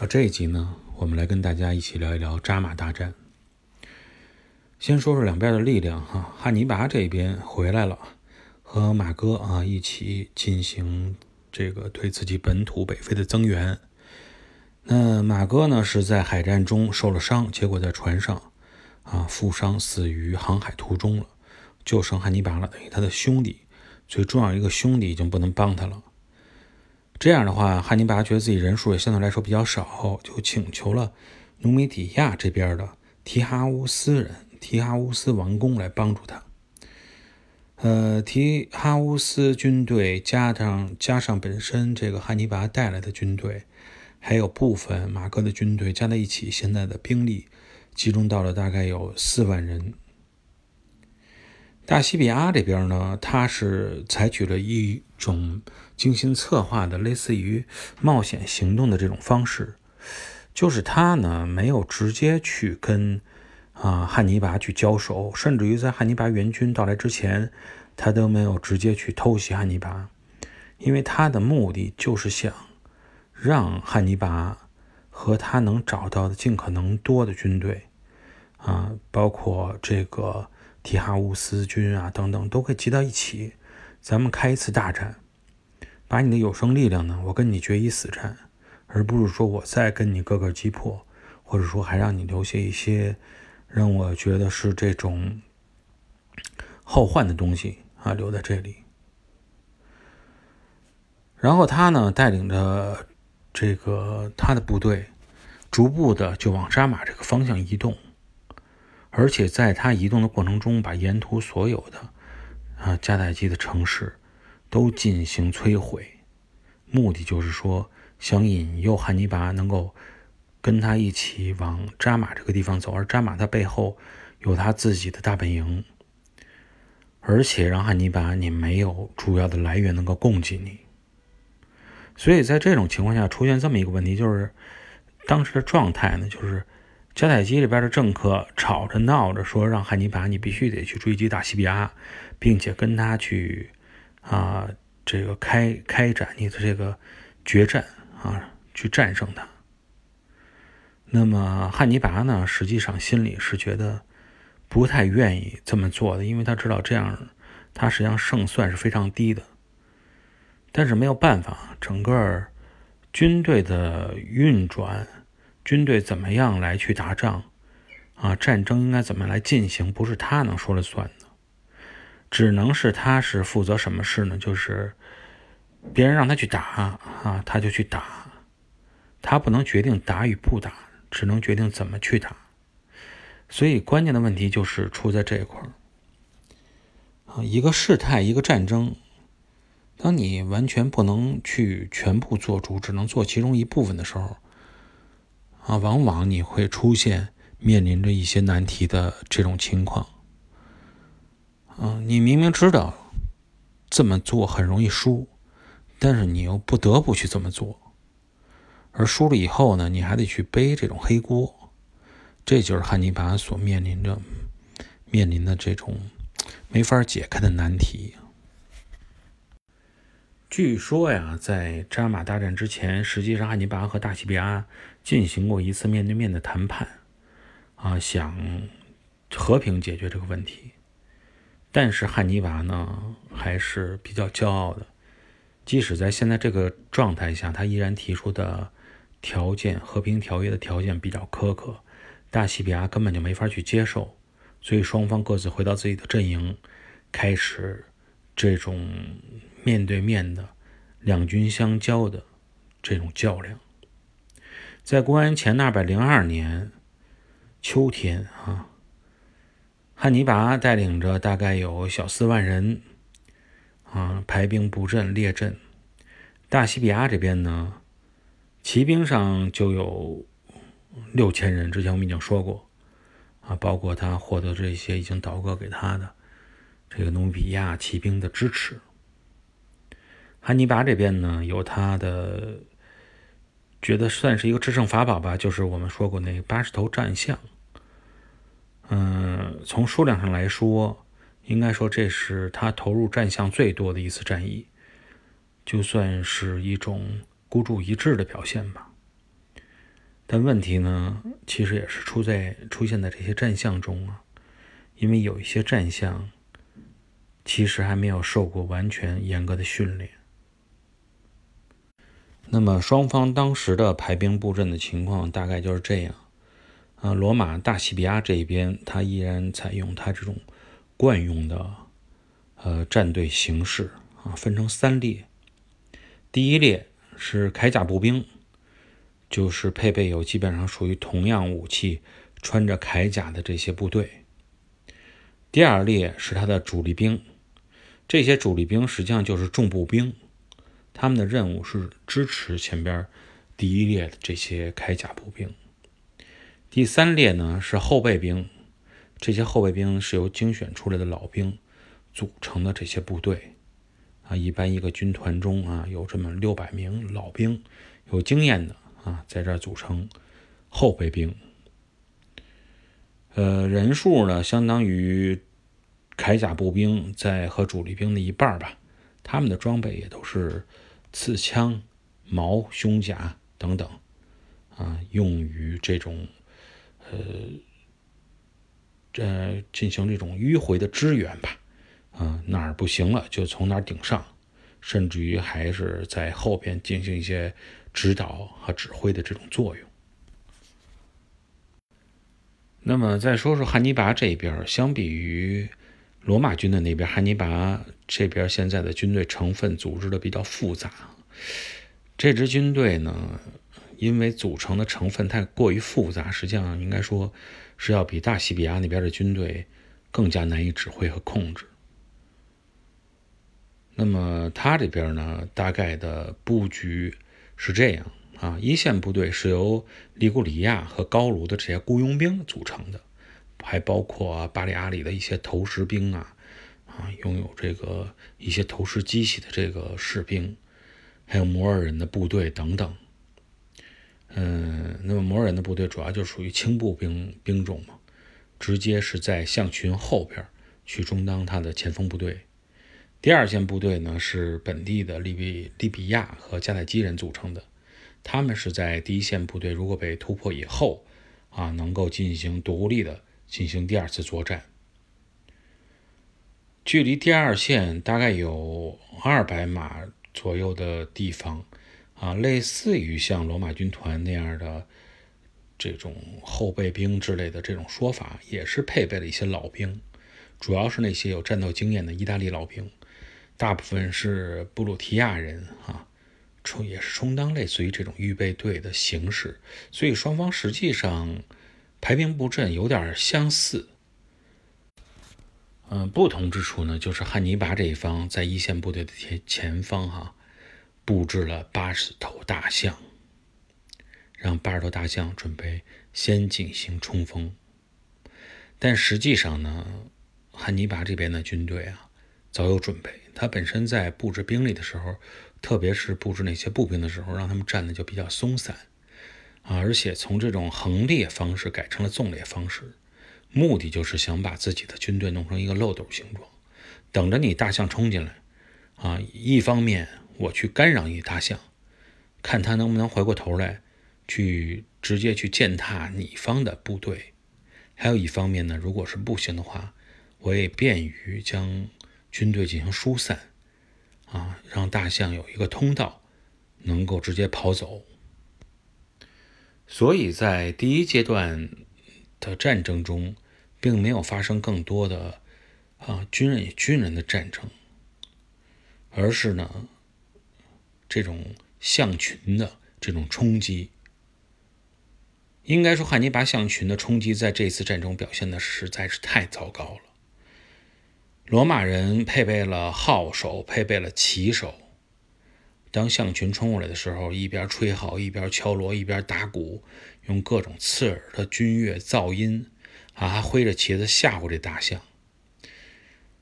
好，这一集呢，我们来跟大家一起聊一聊扎马大战。先说说两边的力量哈，汉尼拔这边回来了，和马哥啊一起进行这个对自己本土北非的增援。那马哥呢是在海战中受了伤，结果在船上啊负伤死于航海途中了，就剩汉尼拔了，等于他的兄弟，最重要一个兄弟已经不能帮他了。这样的话，汉尼拔觉得自己人数也相对来说比较少，就请求了努米底亚这边的提哈乌斯人、提哈乌斯王公来帮助他。呃，提哈乌斯军队加上加上本身这个汉尼拔带来的军队，还有部分马哥的军队加在一起，现在的兵力集中到了大概有四万人。大西比阿这边呢，他是采取了一种精心策划的类似于冒险行动的这种方式，就是他呢没有直接去跟啊汉尼拔去交手，甚至于在汉尼拔援军到来之前，他都没有直接去偷袭汉尼拔，因为他的目的就是想让汉尼拔和他能找到的尽可能多的军队啊，包括这个。提哈乌斯军啊，等等都可以集到一起，咱们开一次大战，把你的有生力量呢，我跟你决一死战，而不是说我再跟你个个击破，或者说还让你留下一些让我觉得是这种后患的东西啊留在这里。然后他呢，带领着这个他的部队，逐步的就往扎马这个方向移动。而且在他移动的过程中，把沿途所有的啊加代基的城市都进行摧毁，目的就是说想引诱汉尼拔能够跟他一起往扎马这个地方走，而扎马他背后有他自己的大本营，而且让汉尼拔你没有主要的来源能够供给你，所以在这种情况下出现这么一个问题，就是当时的状态呢，就是。迦太基里边的政客吵着闹着说，让汉尼拔你必须得去追击大西庇阿，并且跟他去啊，这个开开展你的这个决战啊，去战胜他。那么汉尼拔呢，实际上心里是觉得不太愿意这么做的，因为他知道这样他实际上胜算是非常低的。但是没有办法，整个军队的运转。军队怎么样来去打仗啊？战争应该怎么来进行？不是他能说了算的，只能是他是负责什么事呢？就是别人让他去打啊，他就去打，他不能决定打与不打，只能决定怎么去打。所以关键的问题就是出在这一块儿啊，一个事态，一个战争，当你完全不能去全部做主，只能做其中一部分的时候。啊，往往你会出现面临着一些难题的这种情况。嗯，你明明知道这么做很容易输，但是你又不得不去这么做，而输了以后呢，你还得去背这种黑锅，这就是汉尼拔所面临着面临的这种没法解开的难题。据说呀，在扎马大战之前，实际上汉尼拔和大西比阿进行过一次面对面的谈判，啊，想和平解决这个问题。但是汉尼拔呢，还是比较骄傲的，即使在现在这个状态下，他依然提出的条件，和平条约的条件比较苛刻，大西比阿根本就没法去接受，所以双方各自回到自己的阵营，开始这种。面对面的两军相交的这种较量，在公元前二百零二年秋天啊，汉尼拔带领着大概有小四万人啊排兵布阵列阵，大西比亚这边呢，骑兵上就有六千人，之前我们已经说过啊，包括他获得这些已经倒戈给他的这个努比亚骑兵的支持。汉尼拔这边呢，有他的觉得算是一个制胜法宝吧，就是我们说过那八十头战象。嗯，从数量上来说，应该说这是他投入战象最多的一次战役，就算是一种孤注一掷的表现吧。但问题呢，其实也是出在出现在这些战象中啊，因为有一些战象其实还没有受过完全严格的训练。那么双方当时的排兵布阵的情况大概就是这样啊，罗马大西比亚这一边，他依然采用他这种惯用的呃战队形式啊，分成三列，第一列是铠甲步兵。就是配备有基本上属于同样武器、穿着铠甲的这些部队。第二列是他的主力兵，这些主力兵实际上就是重步兵，他们的任务是支持前边第一列的这些铠甲步兵。第三列呢是后备兵，这些后备兵是由精选出来的老兵组成的这些部队啊，一般一个军团中啊有这么六百名老兵，有经验的。啊，在这儿组成后备兵，呃，人数呢相当于铠甲步兵在和主力兵的一半吧。他们的装备也都是刺枪、矛、胸甲等等，啊，用于这种呃这进行这种迂回的支援吧。啊，哪儿不行了就从哪儿顶上，甚至于还是在后边进行一些。指导和指挥的这种作用。那么再说说汉尼拔这边，相比于罗马军的那边，汉尼拔这边现在的军队成分组织的比较复杂。这支军队呢，因为组成的成分太过于复杂，实际上应该说是要比大西比亚那边的军队更加难以指挥和控制。那么他这边呢，大概的布局。是这样啊，一线部队是由利古里亚和高卢的这些雇佣兵组成的，还包括巴里阿里的一些投石兵啊，啊，拥有这个一些投石机器的这个士兵，还有摩尔人的部队等等。嗯，那么摩尔人的部队主要就属于轻步兵兵种嘛，直接是在象群后边去充当他的前锋部队。第二线部队呢是本地的利比利比亚和迦太基人组成的，他们是在第一线部队如果被突破以后，啊，能够进行独立的进行第二次作战。距离第二线大概有二百码左右的地方，啊，类似于像罗马军团那样的这种后备兵之类的这种说法，也是配备了一些老兵，主要是那些有战斗经验的意大利老兵。大部分是布鲁提亚人啊，充也是充当类似于这种预备队的形式，所以双方实际上排兵布阵有点相似。嗯，不同之处呢，就是汉尼拔这一方在一线部队的前前方哈，布置了八十头大象，让八十头大象准备先进行冲锋。但实际上呢，汉尼拔这边的军队啊，早有准备。他本身在布置兵力的时候，特别是布置那些步兵的时候，让他们站的就比较松散啊，而且从这种横列方式改成了纵列方式，目的就是想把自己的军队弄成一个漏斗形状，等着你大象冲进来啊。一方面我去干扰你大象，看他能不能回过头来去直接去践踏你方的部队；还有一方面呢，如果是不行的话，我也便于将。军队进行疏散，啊，让大象有一个通道，能够直接跑走。所以在第一阶段的战争中，并没有发生更多的啊军人与军人的战争，而是呢这种象群的这种冲击。应该说，汉尼拔象群的冲击在这次战争表现的实在是太糟糕了。罗马人配备了号手，配备了旗手。当象群冲过来的时候，一边吹号，一边敲锣，一边打鼓，用各种刺耳的军乐噪音，啊，挥着旗子吓唬这大象。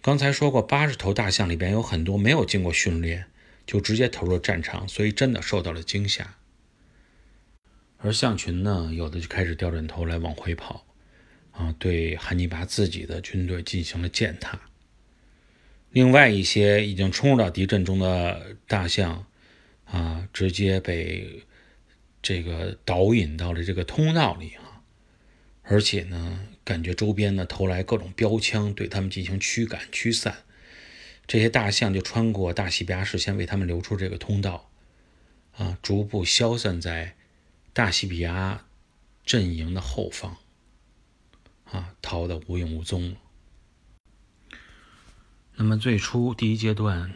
刚才说过，八十头大象里边有很多没有经过训练，就直接投入战场，所以真的受到了惊吓。而象群呢，有的就开始掉转头来往回跑，啊，对汉尼拔自己的军队进行了践踏。另外一些已经冲入到敌阵中的大象，啊，直接被这个导引到了这个通道里啊，而且呢，感觉周边呢投来各种标枪，对他们进行驱赶驱散。这些大象就穿过大西比阿事先为他们留出这个通道，啊，逐步消散在大西比亚阵营的后方，啊，逃得无影无踪了。那么最初第一阶段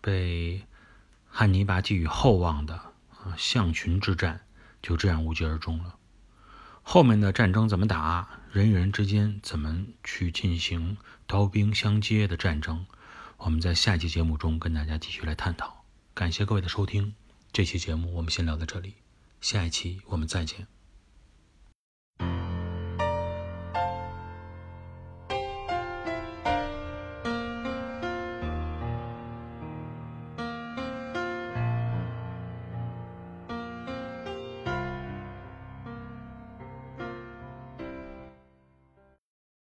被汉尼拔寄予厚望的啊象群之战就这样无疾而终了。后面的战争怎么打，人与人之间怎么去进行刀兵相接的战争？我们在下期节目中跟大家继续来探讨。感谢各位的收听，这期节目我们先聊到这里，下一期我们再见。